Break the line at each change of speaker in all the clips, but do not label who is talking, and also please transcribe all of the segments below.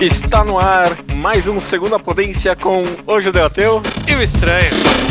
Está no ar mais um Segunda Potência com o Judeu Ateu
e o Estranho.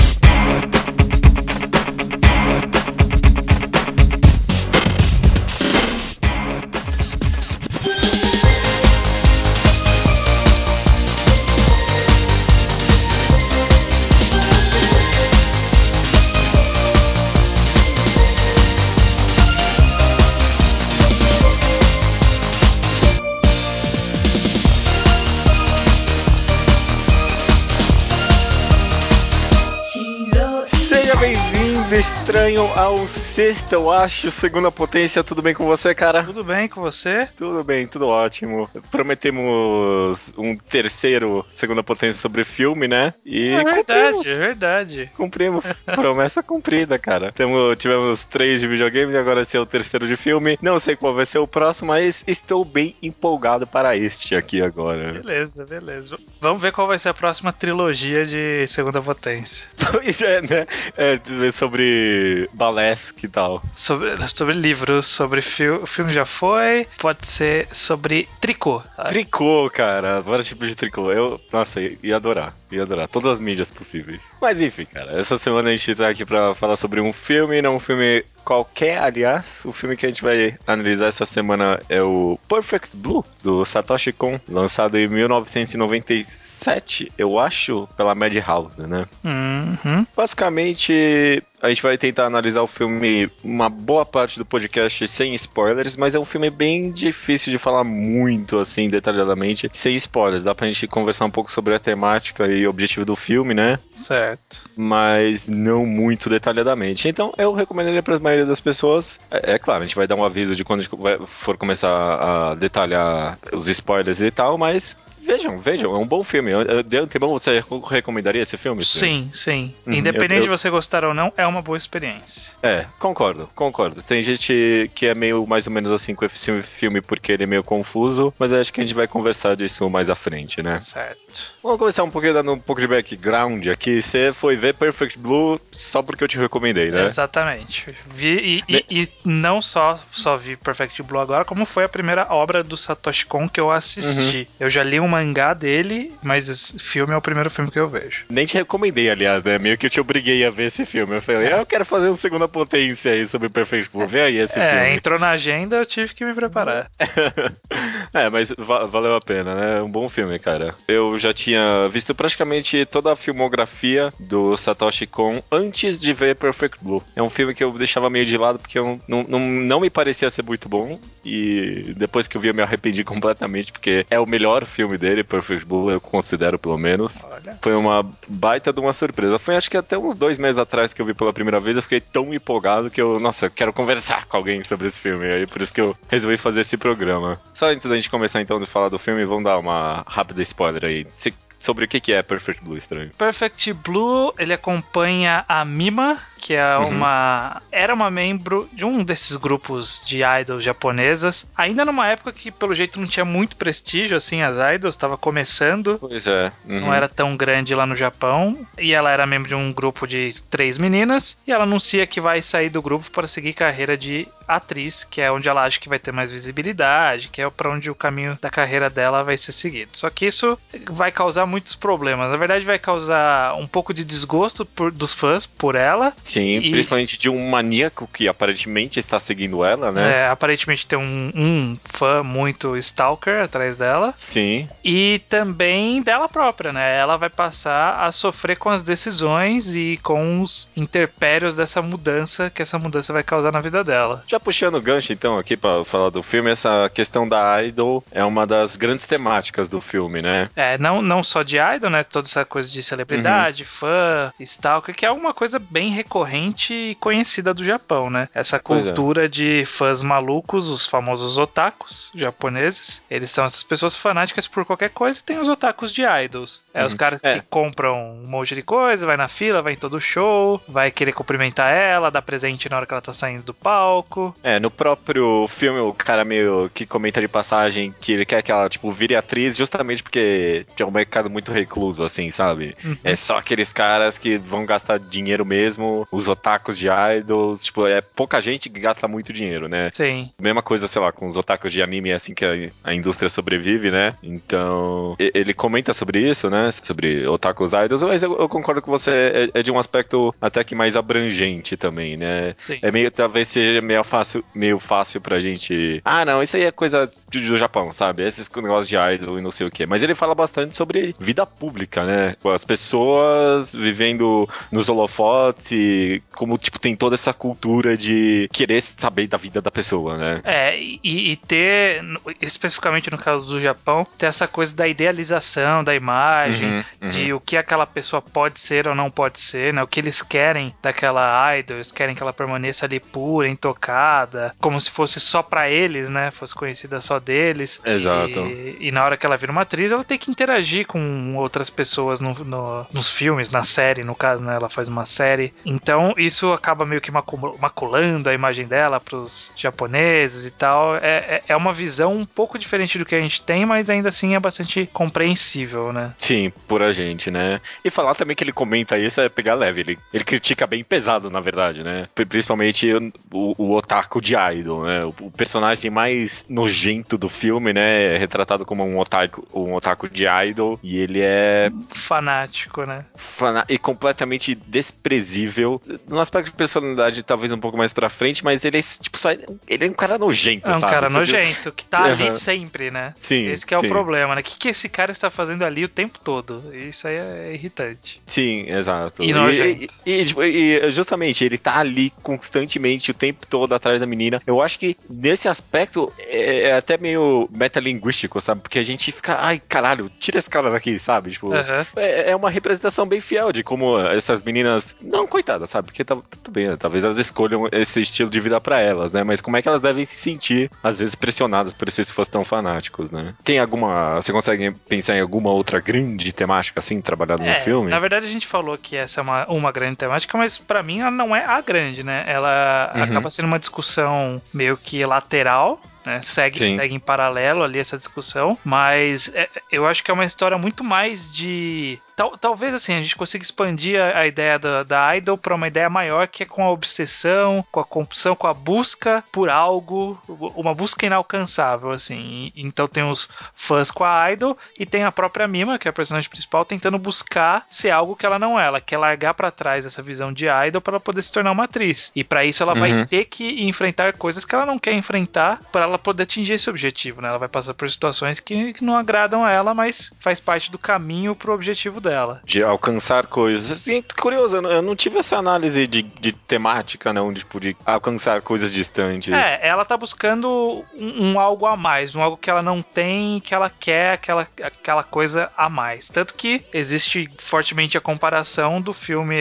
Estranho ao sexto, eu acho, segunda potência. Tudo bem com você, cara?
Tudo bem com você?
Tudo bem, tudo ótimo. Prometemos um terceiro segunda potência sobre filme, né?
E é verdade, cumprimos. é verdade.
Cumprimos. Promessa cumprida, cara. Temos, tivemos três de videogame e agora esse é o terceiro de filme. Não sei qual vai ser o próximo, mas estou bem empolgado para este aqui agora.
Beleza, beleza. Vamos ver qual vai ser a próxima trilogia de segunda potência.
Pois é, né? É, sobre balesque e tal.
Sobre, sobre livros, sobre fi filme já foi, pode ser sobre tricô.
Sabe? Tricô, cara, vários tipos de tricô. Eu, nossa, ia adorar, ia adorar. Todas as mídias possíveis. Mas enfim, cara, essa semana a gente tá aqui pra falar sobre um filme, não um filme qualquer, aliás. O filme que a gente vai analisar essa semana é o Perfect Blue, do Satoshi Kon, lançado em 1997, eu acho, pela Madhouse, né?
Uhum.
Basicamente, a gente vai tentar analisar o filme uma boa parte do podcast sem spoilers, mas é um filme bem difícil de falar muito assim detalhadamente sem spoilers. Dá pra gente conversar um pouco sobre a temática e o objetivo do filme, né?
Certo.
Mas não muito detalhadamente. Então eu recomendaria para a maioria das pessoas. É, é, claro, a gente vai dar um aviso de quando for começar a detalhar os spoilers e tal, mas Vejam, vejam, é um bom filme. De antemão, você recomendaria esse filme?
Sim, sim. Uhum, Independente eu, eu... de você gostar ou não, é uma boa experiência.
É, concordo, concordo. Tem gente que é meio mais ou menos assim com esse filme porque ele é meio confuso, mas acho que a gente vai conversar disso mais à frente, né?
Certo.
Vamos começar um pouquinho dando um pouco de background aqui. Você foi ver Perfect Blue só porque eu te recomendei, né?
Exatamente. Vi e, e, e não só, só vi Perfect Blue agora, como foi a primeira obra do Satoshi Kon que eu assisti. Uhum. Eu já li uma mangá dele, mas esse filme é o primeiro filme que eu vejo.
Nem te recomendei, aliás, né? Meio que eu te obriguei a ver esse filme. Eu falei, eu quero fazer uma segunda potência aí sobre Perfect Blue. Vê aí esse
é,
filme. É,
entrou na agenda, eu tive que me preparar.
é, mas va valeu a pena, né? Um bom filme, cara. Eu já tinha visto praticamente toda a filmografia do Satoshi Kon antes de ver Perfect Blue. É um filme que eu deixava meio de lado porque eu não, não, não me parecia ser muito bom. E depois que eu vi, eu me arrependi completamente, porque é o melhor filme dele dele, Perfect Blue, eu considero pelo menos. Olha. Foi uma baita de uma surpresa. Foi acho que até uns dois meses atrás que eu vi pela primeira vez, eu fiquei tão empolgado que eu, nossa, eu quero conversar com alguém sobre esse filme. Aí por isso que eu resolvi fazer esse programa. Só antes da gente começar então de falar do filme, vamos dar uma rápida spoiler aí. Se sobre o que é Perfect Blue estranho.
Perfect Blue, ele acompanha a Mima, que é uhum. uma era uma membro de um desses grupos de idols japonesas, ainda numa época que pelo jeito não tinha muito prestígio assim as idols, estava começando.
Pois é.
Uhum. Não era tão grande lá no Japão, e ela era membro de um grupo de três meninas, e ela anuncia que vai sair do grupo para seguir carreira de atriz, que é onde ela acha que vai ter mais visibilidade, que é para onde o caminho da carreira dela vai ser seguido. Só que isso vai causar muitos problemas. Na verdade, vai causar um pouco de desgosto por, dos fãs por ela.
Sim, e... principalmente de um maníaco que aparentemente está seguindo ela, né?
É, aparentemente tem um, um fã muito stalker atrás dela.
Sim.
E também dela própria, né? Ela vai passar a sofrer com as decisões e com os interpérios dessa mudança que essa mudança vai causar na vida dela.
Já já puxando o gancho, então, aqui para falar do filme, essa questão da idol é uma das grandes temáticas do filme, né?
É, não, não só de idol, né? Toda essa coisa de celebridade, uhum. fã, stalker, que é uma coisa bem recorrente e conhecida do Japão, né? Essa é. cultura é. de fãs malucos, os famosos otakus japoneses. Eles são essas pessoas fanáticas por qualquer coisa e tem os otakus de idols. É uhum. os caras é. que compram um monte de coisa, vai na fila, vai em todo show, vai querer cumprimentar ela, dar presente na hora que ela tá saindo do palco.
É, no próprio filme, o cara meio que comenta de passagem que ele quer que ela, tipo, vire atriz justamente porque é um mercado mercado muito recluso, assim, sabe? Uhum. É só aqueles caras que vão gastar dinheiro mesmo, os otakus de idols, tipo, é pouca gente que gasta muito dinheiro, né?
Sim.
Mesma coisa, sei lá, com os otakus de anime, é assim que a, a indústria sobrevive, né? Então, ele comenta sobre isso, né? Sobre otakus idols, mas eu, eu concordo com você, é, é, de um aspecto até que mais abrangente também, né?
Sim.
É meio, talvez seja meio fácil, meio fácil pra gente. Ah, não, isso aí é coisa do, do Japão, sabe? Esses negócios de idol e não sei o quê. Mas ele fala bastante sobre vida pública, né? As pessoas vivendo nos holofotes como, tipo, tem toda essa cultura de querer saber da vida da pessoa, né?
É, e, e ter, especificamente no caso do Japão, ter essa coisa da idealização da imagem, uhum, uhum. de o que aquela pessoa pode ser ou não pode ser, né? O que eles querem daquela idol, eles querem que ela permaneça ali pura, intocada, como se fosse só para eles, né? Fosse conhecida só deles.
Exato.
E, e, na hora que ela vira uma atriz, ela tem que interagir com outras pessoas no, no, nos filmes, na série, no caso, né? Ela faz uma série. Então, isso acaba meio que maculando a imagem dela pros japoneses e tal. É, é, é uma visão um pouco diferente do que a gente tem, mas ainda assim é bastante compreensível, né?
Sim, por a gente, né? E falar também que ele comenta isso é pegar leve. Ele, ele critica bem pesado, na verdade, né? Principalmente o, o otaku de idol, né? O, o, personagem mais nojento do filme, né? É retratado como um otaku, um otaku de idol. E ele é.
Fanático, né?
Fana e completamente desprezível. No aspecto de personalidade, talvez um pouco mais pra frente, mas ele é, tipo, só, ele é um cara nojento,
é um
sabe?
cara nojento, que tá ali sempre, né?
Sim.
Esse que é
sim.
o problema, né? O que, que esse cara está fazendo ali o tempo todo? Isso aí é irritante.
Sim, exato.
E, e,
e, tipo, e, justamente, ele tá ali constantemente, o tempo todo atrás da menina. Eu acho que nesse aspecto é, é até meio metalinguístico, sabe? Porque a gente fica, ai, caralho, tira esse cara daqui, sabe? Tipo,
uhum.
é, é, uma representação bem fiel de como essas meninas. Não, coitadas, sabe? Porque tá tudo bem, né? talvez elas escolham esse estilo de vida para elas, né? Mas como é que elas devem se sentir, às vezes, pressionadas por esses fãs tão fanáticos, né? Tem alguma. Você consegue pensar em alguma outra grande temática assim, trabalhada
é,
no filme?
Na verdade, a gente falou que essa é uma, uma grande temática, mas para mim ela não é a grande, né? Ela uhum. acaba sendo uma discussão meio que lateral né? Segue, segue em paralelo ali essa discussão, mas é, eu acho que é uma história muito mais de Tal, talvez assim, a gente consiga expandir a, a ideia da, da idol para uma ideia maior que é com a obsessão, com a compulsão, com a busca por algo, uma busca inalcançável, assim. Então tem os fãs com a idol e tem a própria Mima, que é a personagem principal, tentando buscar ser algo que ela não é. Ela quer largar para trás essa visão de idol para ela poder se tornar uma atriz. E para isso ela uhum. vai ter que enfrentar coisas que ela não quer enfrentar para ela poder atingir esse objetivo, né? Ela vai passar por situações que, que não agradam a ela, mas faz parte do caminho pro objetivo dela.
De alcançar coisas. Assim, curioso, eu não, tive essa análise de, de temática, não, de, tipo, de alcançar coisas distantes.
É, ela tá buscando um, um, algo a mais, um algo que ela não tem, que ela quer, aquela, aquela coisa a mais. Tanto que existe fortemente a comparação do filme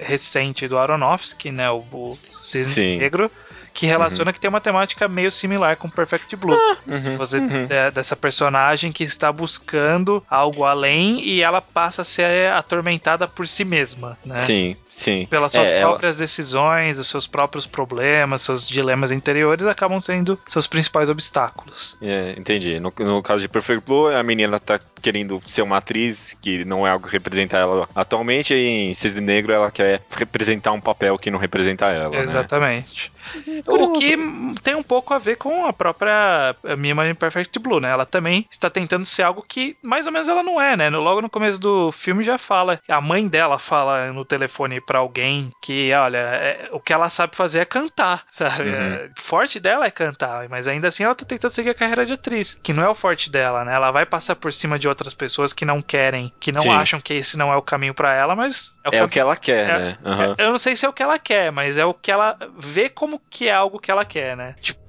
recente do Aronofsky, né, o, o Cisne Negro, que relaciona uhum. que tem uma temática meio similar com Perfect Blue. Ah, uhum, Você uhum. É, dessa personagem que está buscando algo além e ela passa a ser atormentada por si mesma, né?
Sim, sim.
Pelas suas é, próprias ela... decisões, os seus próprios problemas, seus dilemas interiores acabam sendo seus principais obstáculos.
É, entendi. No, no caso de Perfect Blue, a menina tá querendo ser uma atriz que não é algo que representa ela atualmente, e em Cisne Negro ela quer representar um papel que não representa ela.
Né? Exatamente. Né? O que tem um pouco a ver com a própria Mima Perfect Blue, né? Ela também está tentando ser algo que mais ou menos ela não é, né? Logo no começo do filme já fala, a mãe dela fala no telefone para alguém que, olha, é, o que ela sabe fazer é cantar, sabe? Uhum. É, o forte dela é cantar, mas ainda assim ela tá tentando seguir a carreira de atriz, que não é o forte dela, né? Ela vai passar por cima de outras pessoas que não querem, que não Sim. acham que esse não é o caminho para ela, mas
é o, é o que ela quer,
é,
né?
Uhum. eu não sei se é o que ela quer, mas é o que ela vê como que é algo que ela quer, né? Tipo,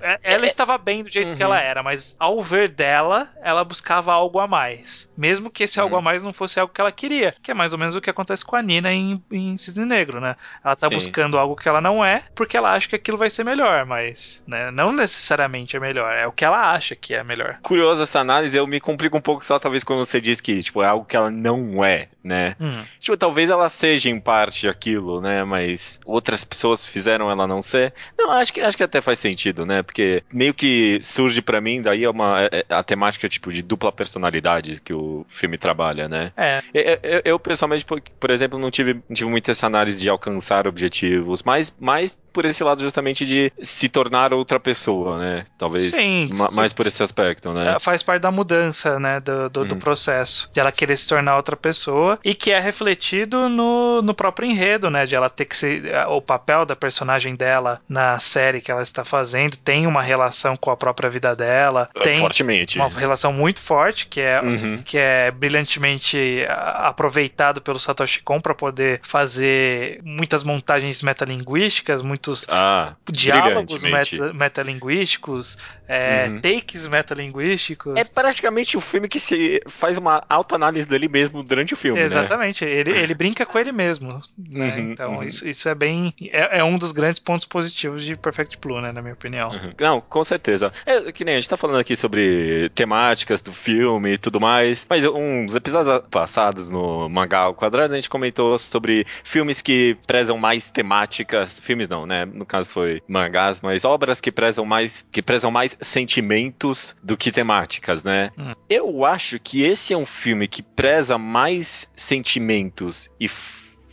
é, é ela é, estava bem do jeito uhum. que ela era, mas ao ver dela, ela buscava algo a mais. Mesmo que esse uhum. algo a mais não fosse algo que ela queria, que é mais ou menos o que acontece com a Nina em, em Cisne Negro, né? Ela tá Sim. buscando algo que ela não é, porque ela acha que aquilo vai ser melhor, mas né, não necessariamente é melhor, é o que ela acha que é melhor.
Curioso essa análise, eu me complico um pouco só, talvez, quando você diz que tipo, é algo que ela não é, né? Hum. Tipo, talvez ela seja em parte aquilo, né? Mas outras pessoas fizeram ela não ser. Não, acho que, acho que até faz sentido, né? Porque meio que surge para mim, daí é uma é, é, a temática tipo de dupla personalidade que o filme trabalha, né?
É.
Eu, eu, eu pessoalmente, por, por, exemplo, não tive, não tive muita essa análise de alcançar objetivos, mas mais por esse lado justamente de se tornar outra pessoa, né? Talvez
Sim.
mais por esse aspecto, né?
É, faz parte da mudança, né? Do, do, hum. do, processo. De ela querer se tornar outra pessoa e que é refletido no, no próprio enredo, né? De ela ter que ser. O papel da personagem dela na série que ela está fazendo tem uma relação com a própria vida dela. É, tem
Fortemente.
Uma relação muito forte, que é, uhum. que é brilhantemente aproveitado pelo Satoshi Kon para poder fazer muitas montagens metalinguísticas, muitos
ah,
diálogos meta, metalinguísticos, é, uhum. takes metalinguísticos.
É praticamente o um filme que se faz uma autoanálise dele mesmo durante o filme.
Né? Exatamente, né? ele, ele brinca com ele mesmo. Né? Uhum, então, uhum. Isso, isso é bem. É, é, um dos grandes pontos positivos de Perfect Blue, né? Na minha opinião.
Uhum. Não, com certeza. É que nem a gente tá falando aqui sobre temáticas do filme e tudo mais, mas uns episódios passados no Mangá ao Quadrado a gente comentou sobre filmes que prezam mais temáticas. Filmes não, né? No caso foi mangás, mas obras que prezam mais. que prezam mais sentimentos do que temáticas, né? Hum. Eu acho que esse é um filme que preza mais sentimentos e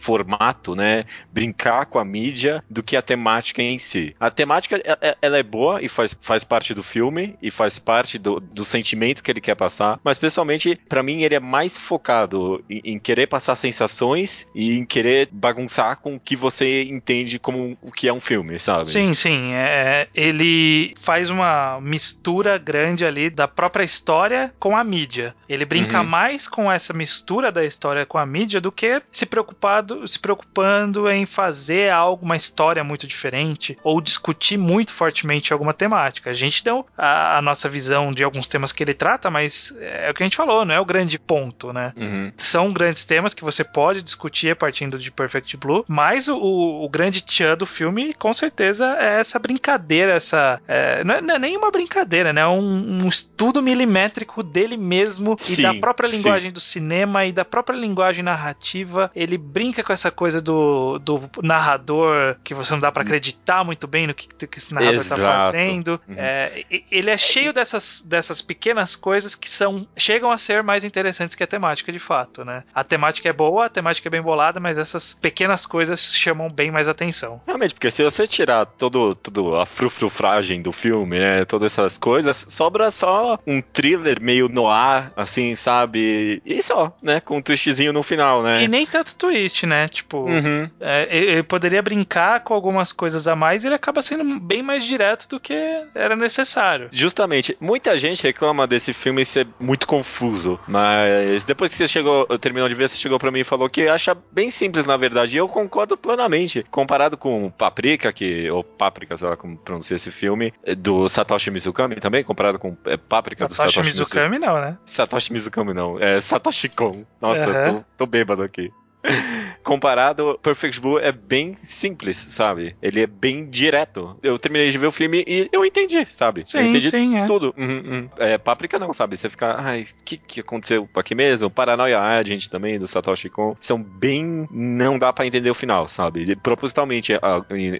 formato, né? Brincar com a mídia do que a temática em si. A temática, é, é, ela é boa e faz, faz parte do filme e faz parte do, do sentimento que ele quer passar, mas pessoalmente, para mim, ele é mais focado em, em, querer passar sensações e em querer bagunçar com o que você entende como o que é um filme, sabe?
Sim, sim. É, ele faz uma mistura grande ali da própria história com a mídia. Ele brinca uhum. mais com essa mistura da história com a mídia do que se preocupado se preocupando em fazer algo, uma história muito diferente, ou discutir muito fortemente alguma temática. A gente deu a, a nossa visão de alguns temas que ele trata, mas é o que a gente falou, não é o grande ponto, né?
Uhum.
São grandes temas que você pode discutir partindo de Perfect Blue, mas o, o grande tchan do filme, com certeza, é essa brincadeira, essa. É, não, é, não, é, nem uma brincadeira, né? Um, um estudo milimétrico dele mesmo sim, e da própria linguagem sim. do cinema e da própria linguagem narrativa. Ele brinca com essa coisa do, do narrador que você não dá para acreditar muito bem no que, que esse narrador tá Exato. tá fazendo. Uhum. É, ele é cheio dessas, dessas pequenas coisas que são chegam a ser mais interessantes que a temática de fato, né? A temática é boa, a temática é bem bolada, mas essas pequenas coisas chamam bem mais atenção.
Realmente, porque se você tirar todo, todo a frufrufragem do filme, né? Todas essas coisas, sobra só um thriller meio no ar, assim, sabe? E só, né? Com um twistzinho no final, né?
E nem tanto twist, né? Né? Tipo, uhum. é, ele poderia brincar com algumas coisas a mais e ele acaba sendo bem mais direto do que era necessário.
Justamente. Muita gente reclama desse filme ser muito confuso, mas depois que você chegou, terminou de ver, você chegou para mim e falou que acha bem simples, na verdade, e eu concordo plenamente. Comparado com Paprika, que, ou Paprika, sei lá como pronuncia esse filme, do Satoshi Mizukami também, comparado com é, Paprika
Satoshi do Satoshi
Mizukami.
Mizukami não, né?
Satoshi Mizukami não, é Satoshi Kon. Nossa, uhum. tô, tô bêbado aqui. Comparado, Perfect Blue é bem simples, sabe? Ele é bem direto. Eu terminei de ver o filme e eu entendi, sabe?
Sim,
eu entendi
sim,
é. tudo. Uhum, uhum. É, Páprica não, sabe? Você fica, ai, o que, que aconteceu aqui mesmo? Paranoia Agent também, do Satoshi Kon, são bem... não dá para entender o final, sabe? Propositalmente,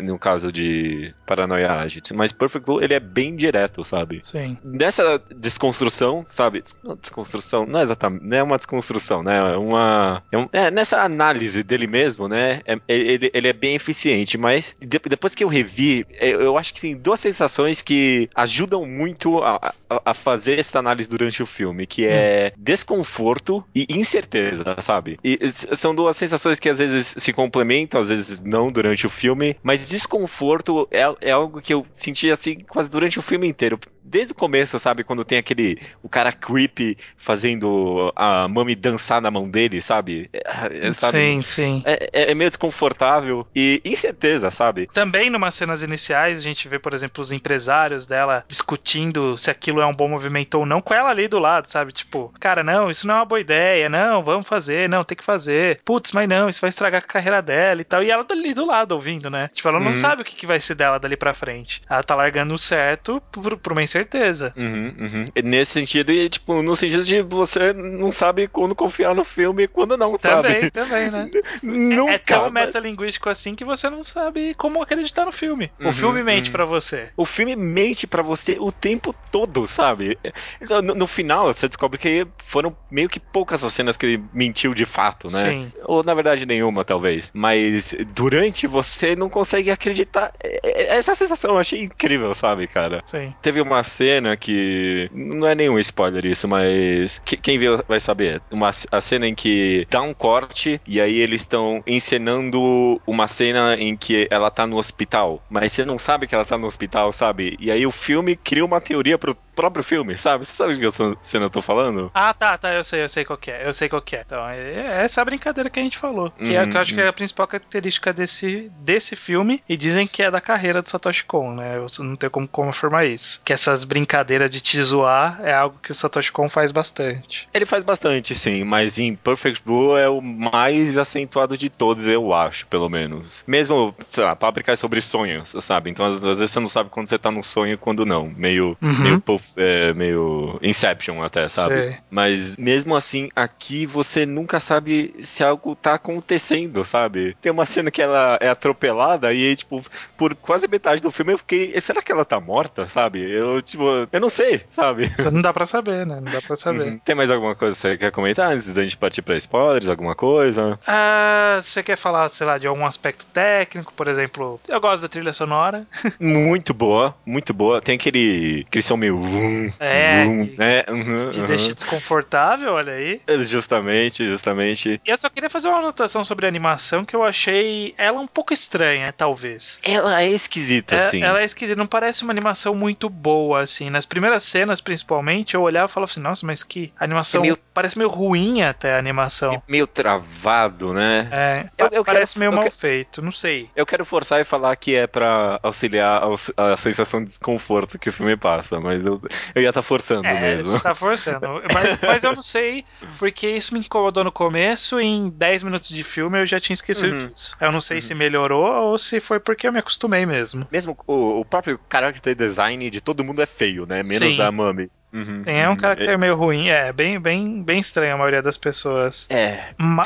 no caso de Paranoia Agent. Mas Perfect Blue, ele é bem direto, sabe?
Sim.
Nessa desconstrução, sabe? Desconstrução, não é exatamente, não é uma desconstrução, né? É uma... É, um, é nessa análise dele mesmo, né? É, ele, ele é bem eficiente, mas de, depois que eu revi, é, eu acho que tem duas sensações que ajudam muito a, a, fazer essa análise durante o filme, que é hum. desconforto e incerteza, sabe? E são duas sensações que às vezes se complementam, às vezes não durante o filme, mas desconforto é, é algo que eu senti assim quase durante o filme inteiro desde o começo, sabe? Quando tem aquele. O cara creepy fazendo a mami dançar na mão dele, sabe?
É, é sabe? Sim, sim.
É, é, é, meio desconfortável e incerteza, sabe?
Também, numas cenas iniciais, a gente vê, por exemplo, os empresários dela discutindo se aquilo é um bom movimento ou não, com ela ali do lado, sabe? Tipo, cara, não, isso não é uma boa ideia, não, vamos fazer, não, tem que fazer. Putz, mas não, isso vai estragar a carreira dela e tal. E ela tá ali do lado ouvindo, né? Tipo, ela não uhum. sabe o que, que vai ser dela dali pra frente. Ela tá largando o certo por, por uma incerteza.
Uhum, uhum. Nesse sentido, e tipo, no sentido de você não sabe quando confiar no filme e quando não,
também,
sabe?
Também, né? Nunca, é, é tão metalinguístico assim que você não sabe como acreditar no filme. o uhum, filme mente uhum. para você.
O filme mente para você o tempo todo, sabe? No, no, final, você descobre que foram meio que poucas as cenas que ele mentiu de fato, né? Sim. Ou na verdade nenhuma, talvez. Mas durante você não consegue acreditar. É, é, essa sensação eu achei incrível, sabe, cara?
Sim.
Teve uma cena que. Não é nenhum spoiler isso, mas. Quem viu vai saber. Uma, a cena em que dá um corte e aí eles estão encenando uma cena em que ela tá no hospital. Mas você não sabe que ela tá no hospital, sabe? E aí o filme cria uma teoria pro próprio filme, sabe? Você sabe de que cena eu tô falando?
Ah, tá, tá, eu sei, eu sei qual é. Eu sei qual é. Então, é, é essa brincadeira que a gente falou. Que, é, que eu acho que é a principal característica desse, desse filme. E dizem que é da carreira do Satoshi Kon, né? Eu não tenho como confirmar isso. Que essas brincadeiras de te zoar é algo que o Satoshi Kon faz bastante.
Ele faz bastante, sim, mas em Perfect Blue é o mais acentuado de todos, eu acho, pelo menos. Mesmo, sei lá, Páprica é sobre sonhos, sabe? Então às, às, vezes você não sabe quando você tá num sonho e quando não. Meio, uhum. meio, é, meio Inception até, sabe? Sei. Mas mesmo assim, aqui você nunca sabe se algo tá acontecendo, sabe? Tem uma cena que ela é atropelada e tipo, por quase metade do filme eu fiquei, será que ela tá morta, sabe? Eu, tipo, eu não sei, sabe?
Não dá pra saber, né? Não dá pra saber. Uhum.
Tem mais alguma coisa que você quer comentar antes da gente partir pra spoilers? Alguma coisa?
Ah, você quer falar, sei lá, de algum aspecto técnico, por exemplo? Eu gosto da trilha sonora.
muito boa, muito boa. Tem aquele, aquele som meio. Vum,
é, vum, né? Uhum, te uhum. deixa desconfortável, olha aí.
Justamente, justamente.
E eu só queria fazer uma anotação sobre a animação que eu achei ela um pouco estranha, talvez.
Ela é esquisita, é,
Ela é esquisita, não parece uma animação muito boa, assim. Nas primeiras cenas, principalmente, eu olhava e falava assim, nossa, mas que animação. É meio... Parece meio ruim até a animação. É
meio travado, né?
É. Eu, eu parece quero, meio mal feito, não sei.
Eu quero forçar e falar que é para auxiliar a, sensação de desconforto que o filme passa, mas eu, eu ia estar tá forçando é, mesmo.
Você tá forçando. mas, mas, eu não sei, porque isso me incomodou no começo e em 10 minutos de filme eu já tinha esquecido uhum. disso. Eu não sei uhum. se melhorou ou se foi porque eu me acostumei mesmo.
Mesmo o, o próprio character design de todo mundo é feio, né? Menos Sim. da Mami.
Uhum, Sim, é um caráter é... meio ruim, é bem, bem, bem estranho a maioria das pessoas.
É. Ma...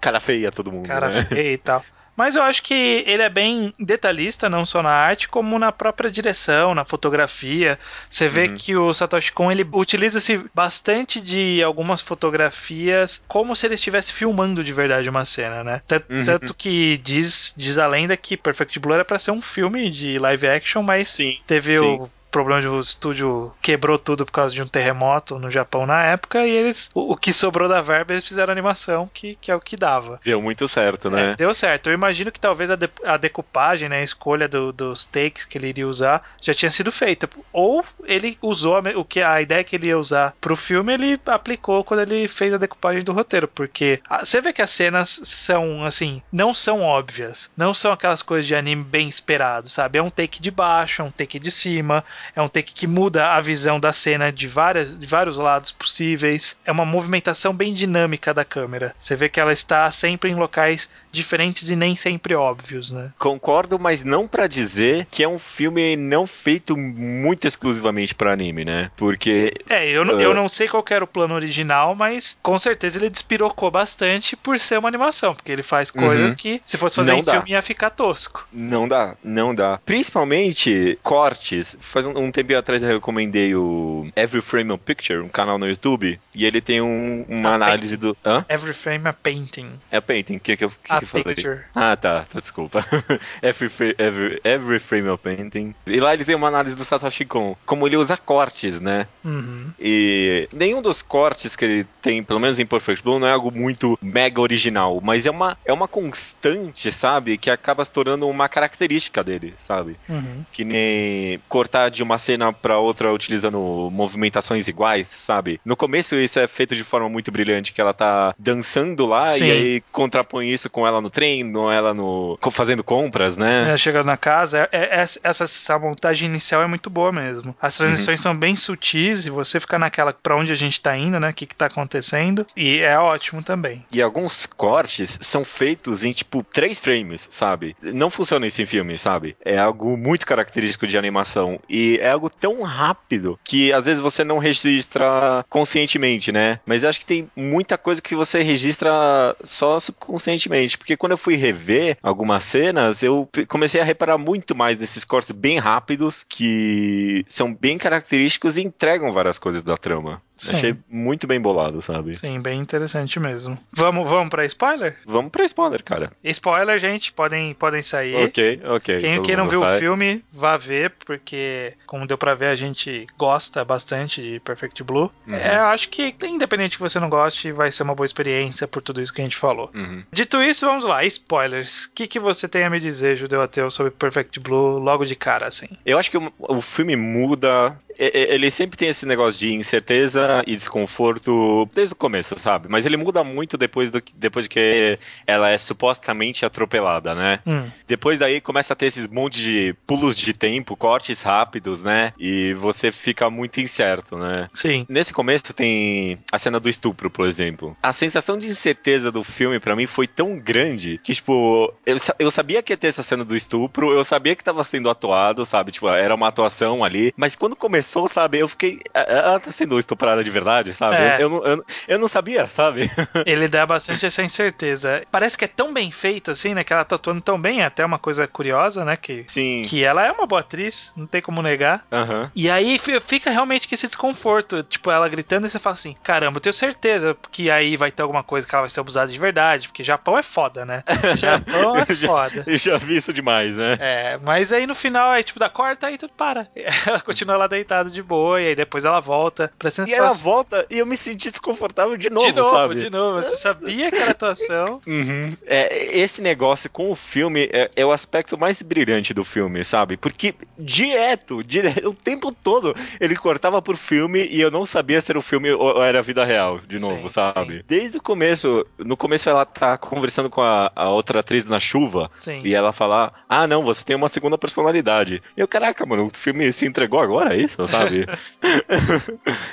Cara feia todo mundo.
Cara né? feia e tal. Mas eu acho que ele é bem detalhista, não só na arte, como na própria direção, na fotografia. Você vê uhum. que o Satoshi Kon ele utiliza-se bastante de algumas fotografias como se ele estivesse filmando de verdade uma cena, né? Tanto, uhum. tanto que diz, diz a lenda que Perfect Blue era para ser um filme de live action, mas sim, teve sim. o problema de o estúdio quebrou tudo por causa de um terremoto no Japão na época e eles o, o que sobrou da verba eles fizeram animação que, que é o que dava.
Deu muito certo, né?
É, deu certo. Eu imagino que talvez a, de, a decupagem, né, a escolha do, dos takes que ele iria usar já tinha sido feita. Ou ele usou a, o que a ideia que ele ia usar pro filme ele aplicou quando ele fez a decupagem do roteiro, porque a, você vê que as cenas são assim, não são óbvias, não são aquelas coisas de anime bem esperado, sabe? É um take de baixo, é um take de cima, é um take que muda a visão da cena de, várias, de vários lados possíveis. É uma movimentação bem dinâmica da câmera. Você vê que ela está sempre em locais diferentes e nem sempre óbvios, né?
Concordo, mas não para dizer que é um filme não feito muito exclusivamente para anime, né? Porque.
É, eu, uh... eu não sei qual era o plano original, mas com certeza ele despirocou bastante por ser uma animação, porque ele faz coisas uhum. que, se fosse fazer não em dá. filme, ia ficar tosco.
Não dá, não dá. Principalmente cortes. Faz um, um tempo atrás eu recomendei o Every Frame a Picture, um canal no YouTube, e ele tem um, uma a análise painting. do. Hã?
Every Frame a Painting.
É Painting, o que, que, que, a que falei? Ah, tá, tá desculpa. every, every, every Frame a Painting. E lá ele tem uma análise do Satoshi Kon, como ele usa cortes, né?
Uhum.
E nenhum dos cortes que ele tem, pelo menos em Perfect Blue, não é algo muito mega original, mas é uma, é uma constante, sabe? Que acaba se tornando uma característica dele, sabe?
Uhum.
Que nem cortar de uma cena para outra utilizando movimentações iguais, sabe? No começo isso é feito de forma muito brilhante, que ela tá dançando lá Sim. e aí contrapõe isso com ela no trem, com ela no fazendo compras, né?
É, chegando na casa, é, é, essa, essa montagem inicial é muito boa mesmo. As transições uhum. são bem sutis e você fica naquela para onde a gente tá indo, né? O que que tá acontecendo e é ótimo também.
E alguns cortes são feitos em tipo três frames, sabe? Não funciona isso em filme, sabe? É algo muito característico de animação e é algo tão rápido que às vezes você não registra conscientemente, né? Mas eu acho que tem muita coisa que você registra só subconscientemente, porque quando eu fui rever algumas cenas, eu comecei a reparar muito mais nesses cortes bem rápidos que são bem característicos e entregam várias coisas da trama. Sim. Achei muito bem bolado, sabe?
Sim, bem interessante mesmo. Vamos, vamos pra spoiler?
Vamos pra spoiler, cara.
Spoiler, gente, podem, podem sair.
Ok, ok.
Quem, quem não viu sai. o filme, vá ver, porque, como deu pra ver, a gente gosta bastante de Perfect Blue. Uhum. É, acho que, independente que você não goste, vai ser uma boa experiência por tudo isso que a gente falou. Uhum. Dito isso, vamos lá, spoilers. O que, que você tem a me dizer, Judeu Ateu, sobre Perfect Blue logo de cara, assim?
Eu acho que o, o filme muda ele sempre tem esse negócio de incerteza e desconforto desde o começo, sabe? Mas ele muda muito depois, do, depois de que ela é supostamente atropelada, né? Hum. Depois daí começa a ter esses montes de pulos de tempo, cortes rápidos, né? E você fica muito incerto, né?
Sim.
Nesse começo tem a cena do estupro, por exemplo. A sensação de incerteza do filme para mim foi tão grande que, tipo, eu, eu sabia que ia ter essa cena do estupro, eu sabia que tava sendo atuado, sabe? Tipo, era uma atuação ali, mas quando começou começou, sabe? Eu fiquei. Ela tá sendo estuprada de verdade, sabe? É. Eu, eu, eu, eu, não sabia, sabe?
Ele dá bastante essa incerteza. Parece que é tão bem feito, assim, né? Que ela tá atuando tão bem, é até uma coisa curiosa, né? Que,
Sim.
que ela é uma boa atriz, não tem como negar.
Uhum.
E aí fica realmente que esse desconforto. Tipo, ela gritando e você fala assim: caramba, eu tenho certeza que aí vai ter alguma coisa que ela vai ser abusada de verdade, porque Japão é foda, né? Japão é foda.
Eu já vi isso demais, né?
É, mas aí no final, aí tipo, da corta, aí tudo para. Ela continua lá deitada de boa, e aí depois ela volta pra
E ela volta e eu me senti desconfortável de novo,
de novo
sabe?
De novo, você sabia que era atuação.
Uhum. É, esse negócio com o filme é, é, o aspecto mais brilhante do filme, sabe? Porque direto, direto, o tempo todo ele cortava por filme e eu não sabia se era o filme ou era a vida real, de novo, sim, sabe? Sim. Desde o começo, no começo ela tá conversando com a, a outra atriz na chuva sim. e ela fala: Ah, não, você tem uma segunda personalidade. E eu, caraca, mano, o filme se entregou agora, é isso, sabe?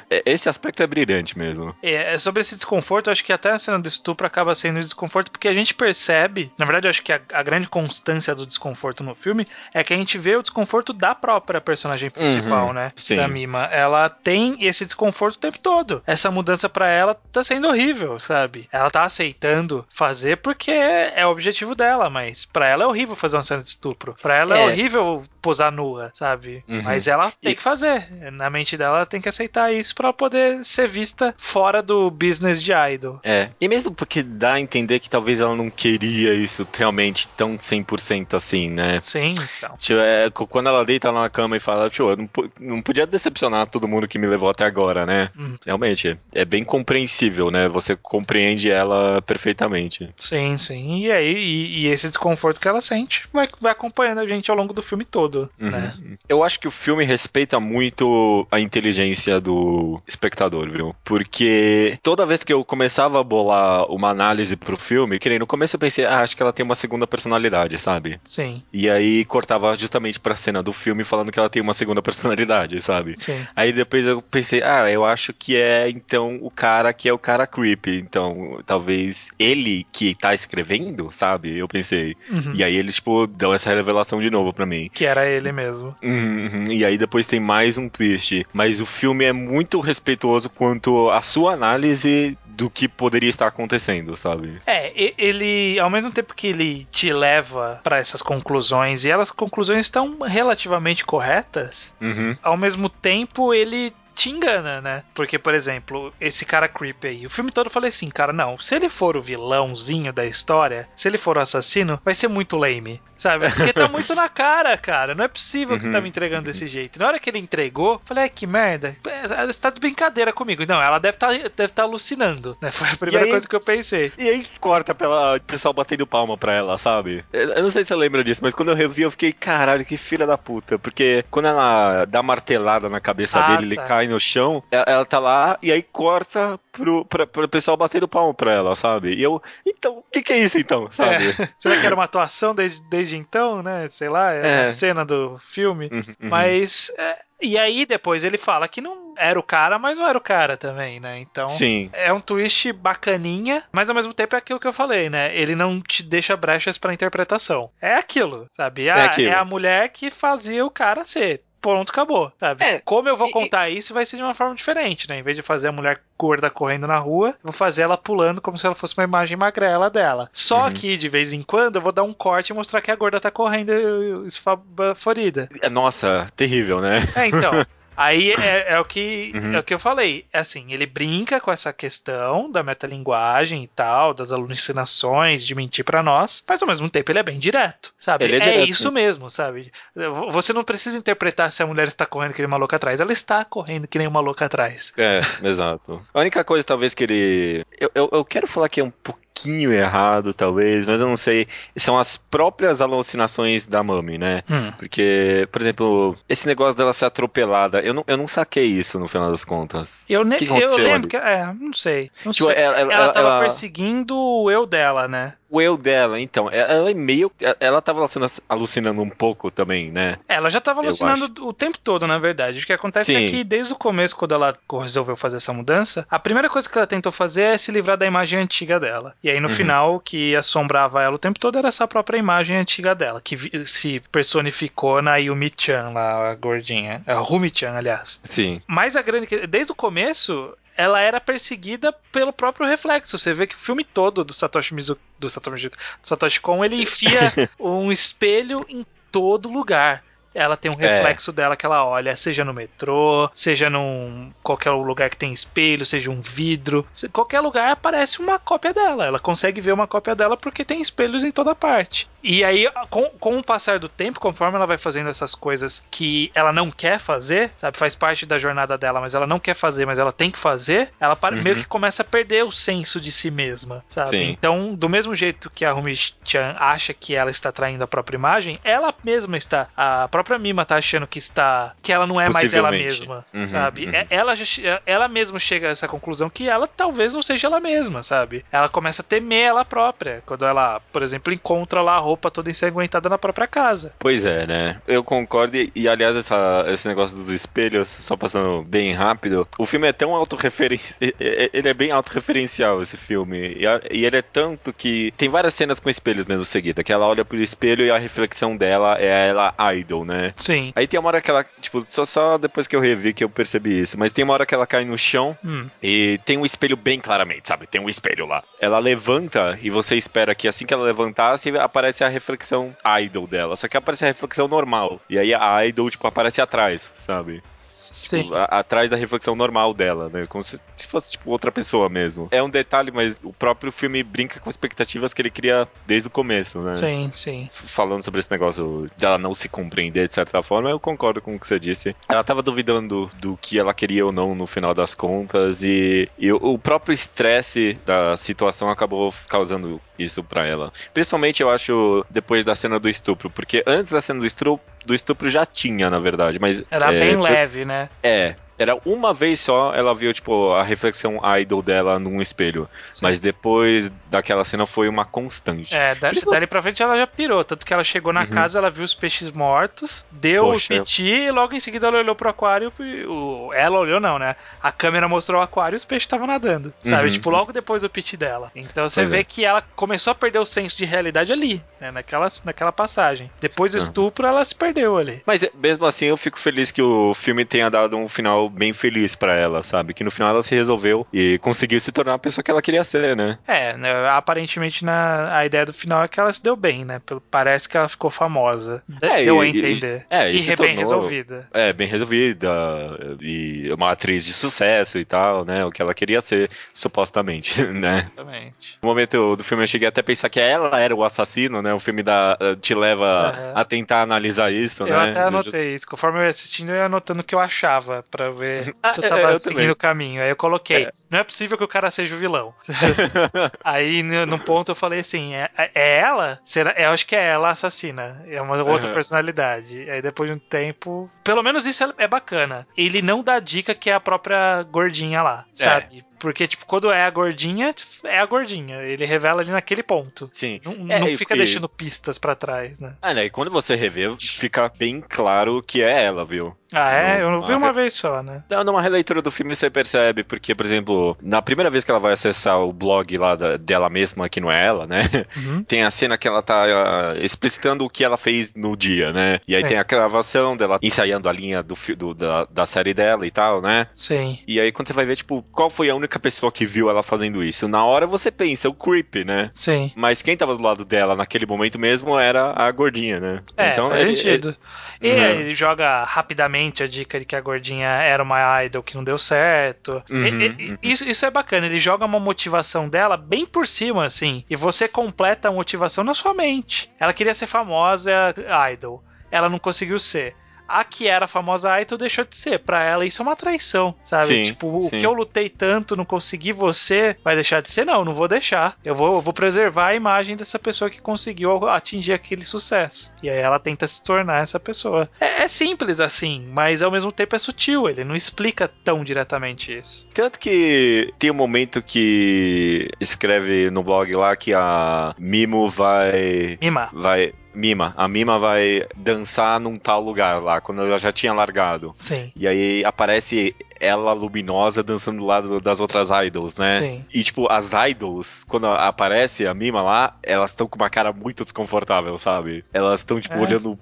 É, esse aspecto é brilhante mesmo.
É, é, sobre esse desconforto, eu acho que até a cena do estupro acaba sendo desconforto, porque a gente percebe, na verdade, eu acho que a, a, grande constância do desconforto no filme é que a gente vê o desconforto da própria personagem principal, uhum, né?
Sim.
Da Mima. Ela tem esse desconforto o tempo todo. Essa mudança para ela tá sendo horrível, sabe? Ela tá aceitando fazer porque é o objetivo dela, mas para ela é horrível fazer uma cena de estupro. Para ela é. é horrível posar nua, sabe? Uhum. Mas ela tem e... que fazer. Na mente dela, ela tem que aceitar isso para poder ser vista fora do business de idol.
É. E mesmo porque dá a entender que talvez ela não queria isso realmente tão 100% assim, né?
Sim, então.
Tipo, é, quando ela deita lá na cama e fala, tio, eu não, não podia decepcionar todo mundo que me levou até agora, né? Hum. Realmente, é bem compreensível, né? Você compreende ela perfeitamente.
Sim, sim. E aí, e, e esse desconforto que ela sente vai, vai acompanhando a gente ao longo do filme todo, uhum. né?
Eu acho que o filme respeita muito a inteligência do espectador, viu? Porque toda vez que eu começava a bolar uma análise pro filme, que nem no começo eu pensei, ah, acho que ela tem uma segunda personalidade, sabe?
Sim.
E aí cortava justamente pra cena do filme falando que ela tem uma segunda personalidade, sabe?
Sim.
Aí depois eu pensei, ah, eu acho que é então o cara que é o cara creepy. Então, talvez ele que tá escrevendo, sabe? Eu pensei. Uhum. E aí eles, tipo, dão essa revelação de novo pra mim.
Que era ele mesmo.
Uhum, uhum. E aí depois tem mais um twist. Mas o filme é muito respeituoso quanto a sua análise do que poderia estar acontecendo, sabe?
É, ele, ao mesmo tempo que ele te leva para essas conclusões, e elas conclusões estão relativamente corretas,
uhum.
ao mesmo tempo ele te engana, né? Porque, por exemplo, esse cara creepy aí, o filme todo eu falei assim, cara, não, se ele for o vilãozinho da história, se ele for o assassino, vai ser muito lame sabe? Porque tá muito na cara, cara. Não é possível que uhum. você tá me entregando desse jeito. Na hora que ele entregou, falei, é que merda. Você tá de brincadeira comigo. Não, ela deve tá, deve tá alucinando, né? Foi a primeira aí, coisa que eu pensei.
E aí corta pela pessoal batendo palma pra ela, sabe? Eu não sei se você lembra disso, mas quando eu revi, eu fiquei, caralho, que filha da puta. Porque quando ela dá martelada na cabeça ah, dele, tá. ele cai no chão, ela, ela tá lá e aí corta pro, pra, pro pessoal batendo palma pra ela, sabe? E eu, então, o que, que é isso então, sabe?
É. Será que era uma atuação desde, desde então, né? Sei lá, é, é. a cena do filme. Uhum, uhum. Mas. É, e aí depois ele fala que não era o cara, mas não era o cara também, né? Então
Sim.
é um twist bacaninha, mas ao mesmo tempo é aquilo que eu falei, né? Ele não te deixa brechas para interpretação. É aquilo, sabe? Ah, é, aquilo. é a mulher que fazia o cara ser pronto, acabou, sabe? É, Como eu vou contar e, isso vai ser de uma forma diferente, né? Em vez de fazer a mulher gorda correndo na rua, eu vou fazer ela pulando como se ela fosse uma imagem magrela dela. Só uhum. que, de vez em quando, eu vou dar um corte e mostrar que a gorda tá correndo esfavorida.
É, nossa, terrível, né?
É, então. Aí é, é, o que, uhum. é o que eu falei. É assim, ele brinca com essa questão da metalinguagem e tal, das alucinações, de mentir para nós, mas ao mesmo tempo ele é bem direto, sabe? Ele é, é direto, isso sim. mesmo, sabe? Você não precisa interpretar se a mulher está correndo que nem uma louca atrás. Ela está correndo que nem uma louca atrás.
É, exato. A única coisa, talvez, que ele. Eu, eu, eu quero falar que é um pouco pouquinho errado, talvez, mas eu não sei. São as próprias alucinações da Mami, né? Hum. Porque, por exemplo, esse negócio dela ser atropelada, eu não, eu não saquei isso no final das contas.
Eu, ne que eu lembro ali? que. É, não sei. Não tipo, sei. Ela, ela, ela tava ela... perseguindo o eu dela, né?
O eu dela, então, ela é meio. Ela tava alucinando um pouco também, né?
Ela já tava alucinando o tempo todo, na verdade. O que acontece é Sim. é que desde o começo, quando ela resolveu fazer essa mudança, a primeira coisa que ela tentou fazer é se livrar da imagem antiga dela. E aí no uhum. final, o que assombrava ela o tempo todo era essa própria imagem antiga dela, que se personificou na Yumi-chan lá, a gordinha. A Rumi-chan, aliás.
Sim.
Mas a grande. Desde o começo, ela era perseguida pelo próprio reflexo. Você vê que o filme todo do Satoshi Mizuki, do Satoshi, do Satoshi Kon, ele enfia um espelho em todo lugar ela tem um é. reflexo é. dela que ela olha, seja no metrô, seja num qualquer lugar que tem espelho, seja um vidro, qualquer lugar aparece uma cópia dela. Ela consegue ver uma cópia dela porque tem espelhos em toda parte. E aí, com, com o passar do tempo, conforme ela vai fazendo essas coisas que ela não quer fazer, sabe, faz parte da jornada dela, mas ela não quer fazer, mas ela tem que fazer, ela uhum. meio que começa a perder o senso de si mesma, sabe? Sim. Então, do mesmo jeito que a Rumi-chan acha que ela está traindo a própria imagem, ela mesma está, a própria própria Mima tá achando que está. que ela não é mais ela mesma, uhum, sabe? Uhum. É, ela, já, ela mesma chega a essa conclusão que ela talvez não seja ela mesma, sabe? Ela começa a temer ela própria. Quando ela, por exemplo, encontra lá a roupa toda ensanguentada na própria casa.
Pois é, né? Eu concordo. E, aliás, essa, esse negócio dos espelhos, só passando bem rápido, o filme é tão autorreferencial. Ele é bem autorreferencial, esse filme. E, e ele é tanto que. Tem várias cenas com espelhos mesmo seguida, que ela olha pro espelho e a reflexão dela é ela idol, né? Né?
Sim.
Aí tem uma hora que ela, tipo, só, só depois que eu revi que eu percebi isso, mas tem uma hora que ela cai no chão hum. e tem um espelho bem claramente, sabe? Tem um espelho lá. Ela levanta e você espera que assim que ela levantasse, aparece a reflexão idol dela. Só que aparece a reflexão normal. E aí a idol, tipo, aparece atrás, sabe? Tipo, a, atrás da reflexão normal dela, né? Como se, se, fosse, tipo, outra pessoa mesmo. É um detalhe, mas o próprio filme brinca com expectativas que ele cria desde o começo, né?
Sim, sim.
Falando sobre esse negócio dela não se compreender de certa forma, eu concordo com o que você disse. Ela tava duvidando do que ela queria ou não no final das contas, e, e o próprio estresse da situação acabou causando isso para ela. Principalmente eu acho depois da cena do estupro, porque antes da cena do estupro, do estupro já tinha, na verdade, mas
era é, bem leve, né?
É, era uma vez só, ela viu, tipo, a reflexão idol dela num espelho. Sim. Mas depois daquela cena foi uma constante.
É, da, dali pra frente ela já pirou. Tanto que ela chegou na uhum. casa, ela viu os peixes mortos, deu Poxa, o piti e logo em seguida ela olhou pro aquário. O, ela olhou, não, né? A câmera mostrou o aquário e os peixes estavam nadando. Sabe? Uhum. Tipo, logo depois do piti dela. Então você pois vê é. que ela começou a perder o senso de realidade ali, né? Naquela, naquela passagem. Depois do uhum. estupro, ela se perdeu ali.
Mas mesmo assim, eu fico feliz que o filme tenha dado um final bem feliz para ela, sabe? Que no final ela se resolveu e conseguiu se tornar a pessoa que ela queria ser, né?
É, né, aparentemente na, a ideia do final é que ela se deu bem, né? Parece que ela ficou famosa. É, deu e, a entender.
É,
e, e bem tornou, resolvida.
É, bem resolvida. E e uma atriz de sucesso e tal, né? O que ela queria ser, supostamente, né? Exatamente. No momento do filme eu cheguei até a pensar que ela era o assassino, né? O filme da, te leva uhum. a tentar analisar isso,
eu
né?
Eu até anotei isso. Conforme eu ia assistindo, eu ia anotando o que eu achava para ver se eu tava eu seguindo o caminho. Aí eu coloquei, é. não é possível que o cara seja o vilão. Aí no ponto eu falei assim, é, é ela? Será? Eu acho que é ela a assassina. É uma outra uhum. personalidade. Aí depois de um tempo, pelo menos isso é, é bacana. Ele não dá dica que é a própria gordinha lá, é. sabe? Porque, tipo, quando é a gordinha, é a gordinha. Ele revela ali naquele ponto.
Sim.
Não, é, não fica deixando pistas para trás, né?
Ah, né? E quando você revê, fica bem claro que é ela, viu?
Ah, é? Eu não vi uma re... vez só, né?
Não, numa releitura do filme você percebe, porque, por exemplo, na primeira vez que ela vai acessar o blog lá da, dela mesma, que não é ela, né? Uhum. Tem a cena que ela tá uh, explicitando o que ela fez no dia, né? E aí Sim. tem a gravação dela ensaiando a linha do, do da, da série dela e tal, né?
Sim.
E aí quando você vai ver, tipo, qual foi a única pessoa que viu ela fazendo isso? Na hora você pensa, o creep, né?
Sim.
Mas quem tava do lado dela naquele momento mesmo era a gordinha, né?
É, então, faz ele, sentido. Ele... E uhum. ele joga rapidamente a dica de que a gordinha era uma idol que não deu certo. Uhum, e, uhum. Isso, isso é bacana, ele joga uma motivação dela bem por cima, assim, e você completa a motivação na sua mente. Ela queria ser famosa idol. Ela não conseguiu ser a que era a famosa Aito deixou de ser. Pra ela, isso é uma traição, sabe? Sim, tipo, sim. o que eu lutei tanto, não consegui você, vai deixar de ser? Não, não vou deixar. Eu vou, eu vou preservar a imagem dessa pessoa que conseguiu atingir aquele sucesso. E aí ela tenta se tornar essa pessoa. É, é simples assim, mas ao mesmo tempo é sutil. Ele não explica tão diretamente isso.
Tanto que tem um momento que escreve no blog lá que a Mimo vai.
Mima.
Vai Mima. A Mima vai dançar num tal lugar lá, quando ela já tinha largado.
Sim.
E aí aparece ela luminosa dançando do lado das outras idols, né?
Sim.
E, tipo, as idols, quando aparece a Mima lá, elas estão com uma cara muito desconfortável, sabe? Elas estão, tipo, é. olhando,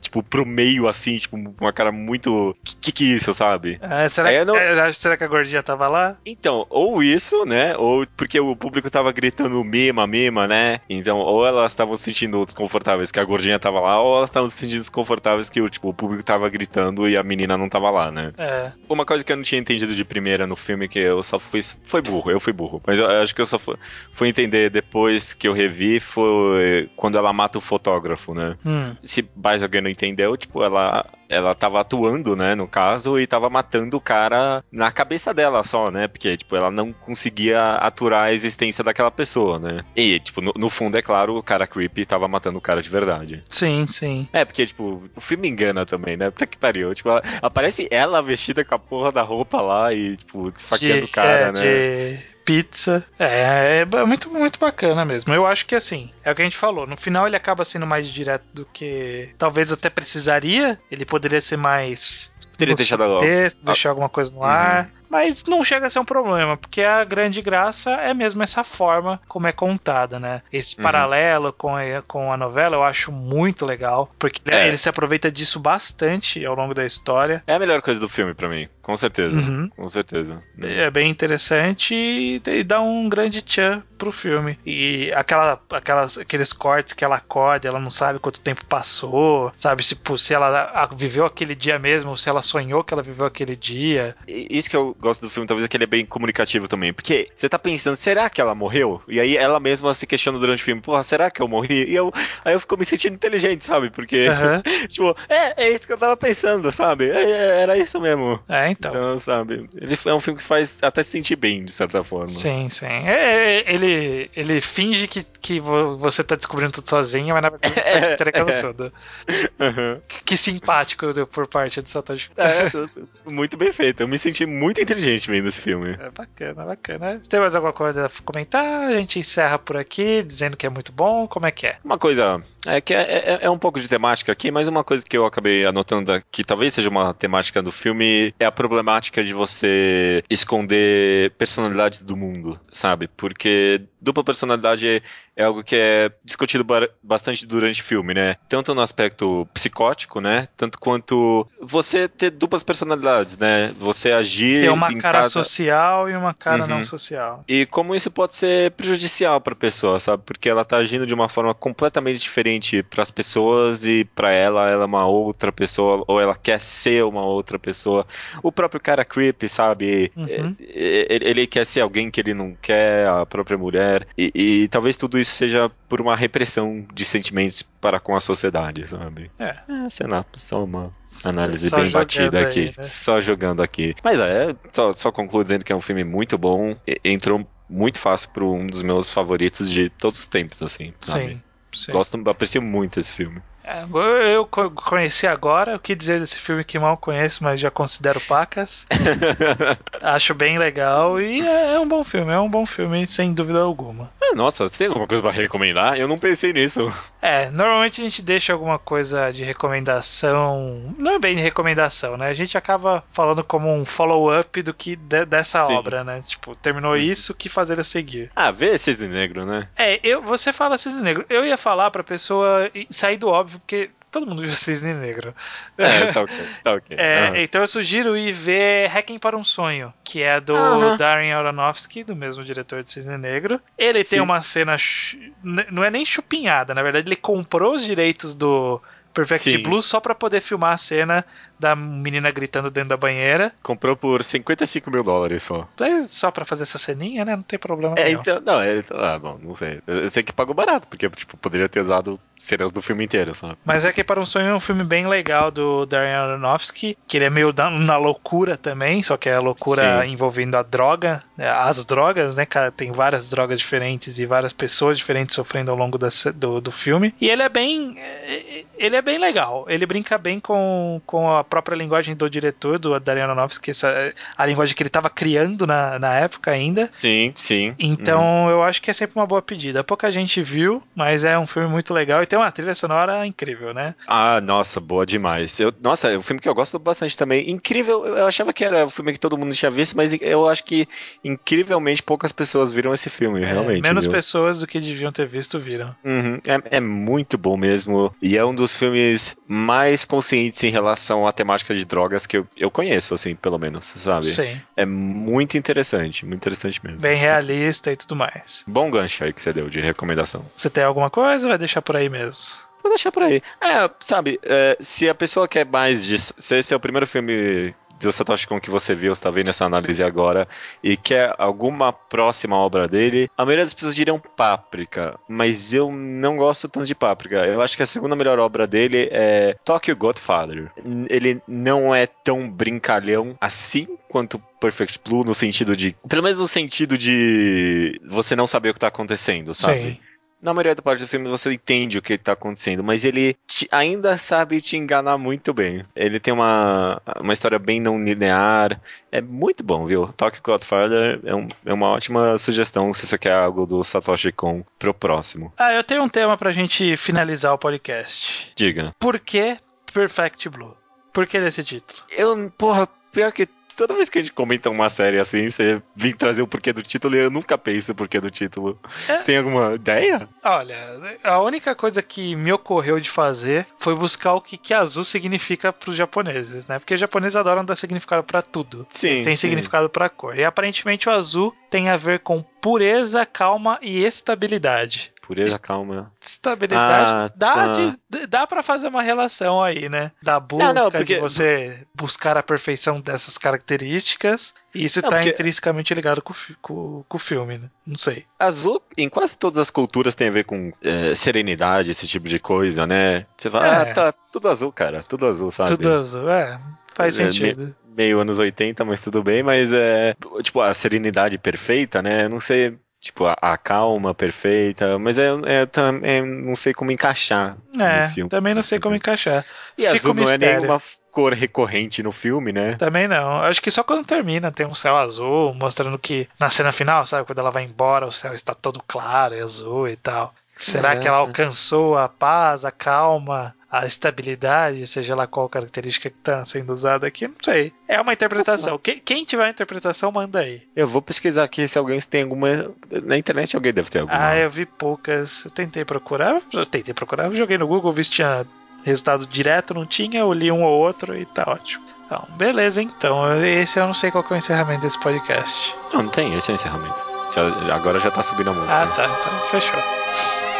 tipo, pro meio, assim, tipo, uma cara muito... Que que, que é isso, sabe?
É, será, que, não... é, será que a gordinha tava lá?
Então, ou isso, né? Ou porque o público tava gritando Mima, Mima, né? Então, ou elas estavam se sentindo desconfortáveis que a gordinha tava lá, ou elas estavam se sentindo desconfortáveis que, tipo, o público tava gritando e a menina não tava lá, né?
É.
Uma coisa que eu não tinha entendido de primeira no filme, que eu só fui. Foi burro, eu fui burro. Mas eu acho que eu só fui, fui entender depois que eu revi, foi quando ela mata o fotógrafo, né?
Hum.
Se mais alguém não entendeu, tipo, ela ela tava atuando, né, no caso, e tava matando o cara na cabeça dela só, né? Porque, tipo, ela não conseguia aturar a existência daquela pessoa, né? E, tipo, no, no fundo, é claro, o cara creepy tava matando o cara de verdade.
Sim, sim.
É, porque, tipo, o filme engana também, né? Puta que pariu. Tipo, aparece ela vestida com a porra da roupa lá e, tipo, desfaqueando o cara, é, né?
De pizza. É, é muito, muito bacana mesmo. Eu acho que assim, é o que a gente falou. No final ele acaba sendo mais direto do que talvez até precisaria. Ele poderia ser mais.
Teria deixado
texto, deixar alguma coisa no uhum. ar. Mas não chega a ser um problema, porque a grande graça é mesmo essa forma como é contada, né? Esse uhum. paralelo com a, com a novela eu acho muito legal, porque é. ele se aproveita disso bastante ao longo da história.
É a melhor coisa do filme para mim, com certeza. Uhum. Com certeza.
É bem interessante e, e dá um grande tchan pro filme. E aquela, aquelas, aqueles cortes que ela acorda, ela não sabe quanto tempo passou, sabe? Se, se ela viveu aquele dia mesmo, ou se ela sonhou que ela viveu aquele dia.
Isso que eu gosto do filme, talvez, é que ele é bem comunicativo também. Porque você tá pensando, será que ela morreu? E aí ela mesma se questiona durante o filme, porra, será que eu morri? E eu, aí eu fico me sentindo inteligente, sabe? Porque, uhum. tipo, é, é isso que eu tava pensando, sabe? É, é, era isso mesmo.
É, então.
Então, sabe? Ele é um filme que faz até se sentir bem, de certa forma.
Sim, sim. É, é ele ele, finge que, que você tá descobrindo tudo sozinho, mas na verdade ele tá entregando é. tudo. Uhum. Que, que, simpático por parte do Satoshi.
É, muito bem feito. Eu me senti muito inteligente vendo esse filme.
É bacana, bacana. Se tem mais alguma coisa a comentar, a gente encerra por aqui, dizendo que é muito bom. Como é que é?
Uma coisa é que é, é, é, um pouco de temática aqui, mas uma coisa que eu acabei anotando que talvez seja uma temática do filme é a problemática de você esconder personalidades do mundo, sabe? Porque dupla personalidade é, é algo que é discutido bastante durante o filme, né? Tanto no aspecto psicótico, né? Tanto quanto você ter duplas personalidades, né? Você agir.
Uma cara social e uma cara
Uhum.
não social.
E como isso pode ser prejudicial pra pessoa, sabe? Porque ela tá agindo de uma forma completamente diferente pras pessoas e pra ela, ela é uma outra pessoa, ou ela quer ser uma outra pessoa. O próprio cara creepy, sabe?
Uhum.
É, é, Ele quer ser alguém que ele não quer, a própria mulher. E, e talvez tudo isso seja por uma repressão de sentimentos para com a sociedade, sabe?
É.
sei lá, só uma análise
Só
bem batida
aí,
aqui.
né?
Só jogando aqui. Mas é, só, só concluo dizendo que é um filme muito bom. e- Entrou muito fácil para um dos meus favoritos de todos os tempos, assim. Sabe?
Sim. sim.
Gosto, aprecio muito esse filme.
É, eu eu co- conheci agora, o que dizer desse filme que mal conheço, mas já considero pacas. Acho bem legal e é, é um bom filme, é um bom filme, sem dúvida alguma.
Ah, Nossa, você tem alguma coisa para recomendar? Eu não pensei nisso.
É, normalmente a gente deixa alguma coisa de recomendação. Não é bem de recomendação, né? A gente acaba falando como um follow-up do que de- dessa
Sim.
obra, né? Tipo, terminou isso, o que fazer a seguir?
Ah, vê Cisne Negro, né?
É, eu, você fala Cisne Negro. Eu ia falar pra pessoa ir- sair do óbvio, porque todo mundo viu Cisne Negro.
É, tá ok. Tá ok.
É,
Ah.
Então eu sugiro ir ver Hacking para um Sonho, que é do
Aham.
Darren Aronofsky, do mesmo diretor de Cisne Negro. Ele tem
Sim.
uma cena. Não é nem chupinhada, na verdade, ele comprou os direitos do Perfect
Sim.
Blue só pra poder filmar a cena da menina gritando dentro da banheira.
Comprou por 55 mil dólares só.
É Só pra fazer essa ceninha, né? Não tem problema
É,
nenhum.
então, não, é, ah, bom, não sei. Eu sei que pagou barato, porque, tipo, poderia ter usado cenas do filme inteiro, sabe?
Mas é que para um sonho é um filme bem legal do Darren Aronofsky, que ele é meio da- na loucura também, só que é a loucura
Sim.
envolvendo a droga, né, as drogas, né, cara? Tem várias drogas diferentes e várias pessoas diferentes sofrendo ao longo da do, do filme. E ele é bem. é, Ele é bem legal. Ele brinca bem com, com a própria linguagem do diretor, do Darren Aronofsky, essa, a linguagem que ele estava criando na, na época ainda.
Sim, sim.
Então eu acho que é sempre uma boa pedida. Pouca gente viu, mas é um filme muito legal tem uma trilha sonora incrível, né?
Ah, nossa, boa demais. Eu, nossa, é um filme que eu gosto bastante também. Incrível, eu achava que era um filme que todo mundo tinha visto, mas eu acho que incrivelmente poucas pessoas viram esse filme,
É,
realmente.
menos
viu?
pessoas do que deviam ter visto viram.
Uhum, é, é muito bom mesmo. E é um dos filmes mais conscientes em relação à temática de drogas que eu, eu conheço, assim, pelo menos, sabe?
Sim.
É muito interessante, muito interessante mesmo.
Bem realista e tudo mais.
Bom gancho aí que você deu de recomendação.
Você tem alguma coisa? Vai deixar por aí mesmo.
Vou deixar por aí. É, sabe, é, se a pessoa quer mais de. Se esse é o primeiro filme do Satoshi Kon que você viu, você tá vendo essa análise agora, e quer alguma próxima obra dele, a maioria das pessoas diriam Páprica, mas eu não gosto tanto de Páprica. Eu acho que a segunda melhor obra dele é Tokyo Godfather. Ele não é tão brincalhão assim quanto Perfect Blue, no sentido de. Pelo menos no sentido de você não saber o que tá acontecendo, sabe?
Sim.
Na maioria da parte do filme você entende o que está acontecendo, mas ele te- ainda sabe te enganar muito bem. Ele tem uma, uma história bem não linear. É muito bom, viu? Tokyo Godfather é, um- é uma ótima sugestão se você quer algo do Satoshi Kon pro próximo.
Ah, eu tenho um tema pra gente finalizar o podcast.
Diga.
Por que Perfect Blue? Por que desse título?
Eu, porra, pior que toda vez que a gente comenta uma série assim, você vem trazer o porquê do título e eu nunca penso o porquê do título.
É.
Você tem alguma ideia?
Olha, a única coisa que me ocorreu de fazer foi buscar o que, que azul significa pros japoneses, né? Porque os japoneses adoram dar significado pra tudo.
Sim,
Eles têm
sim.
significado pra cor. E aparentemente o azul tem a ver com pureza, calma e estabilidade.
Pureza, calma.
Estabilidade
Ah,
dá,
tá.
de, dá para fazer uma relação aí, né? Da busca
não, porque-
de você buscar a perfeição dessas características. E isso
Não,
tá
porque-
intrinsecamente ligado com, com, com o filme, né? Não sei.
Azul, em quase todas as culturas, tem a ver com é, serenidade, esse tipo de coisa, né? Você fala,
É.
ah, tá tudo azul, cara, tudo azul, sabe?
Tudo azul, é. Faz
É,
sentido.
Meio anos 80, mas tudo bem, mas é. Tipo, a serenidade perfeita, né? Não sei. Tipo, a, a calma perfeita, mas é, é, é, não sei como encaixar
É,
no filme.
também não sei como encaixar.
E
Fica
azul não é
mistério.
nenhuma cor recorrente no filme, né?
Também não. Acho que só quando termina tem um céu azul, mostrando que na cena final, sabe, quando ela vai embora, o céu está todo claro e azul e tal. Será
É.
que ela alcançou a paz, a calma, a estabilidade, seja lá qual característica que está sendo usada aqui? Não sei. É uma interpretação. Quem, quem tiver a interpretação, manda aí.
Eu vou pesquisar aqui se alguém tem alguma. Na internet alguém deve ter alguma.
Ah, eu vi poucas. Eu tentei procurar. Eu tentei procurar. Joguei no Google, vi se tinha resultado direto, não tinha. Eu li um ou outro e tá ótimo. Então, beleza, então. Esse eu não sei qual é o encerramento desse podcast.
Não, não tem, esse é o encerramento. Já, agora já tá subindo a música.
Ah, tá, então fechou.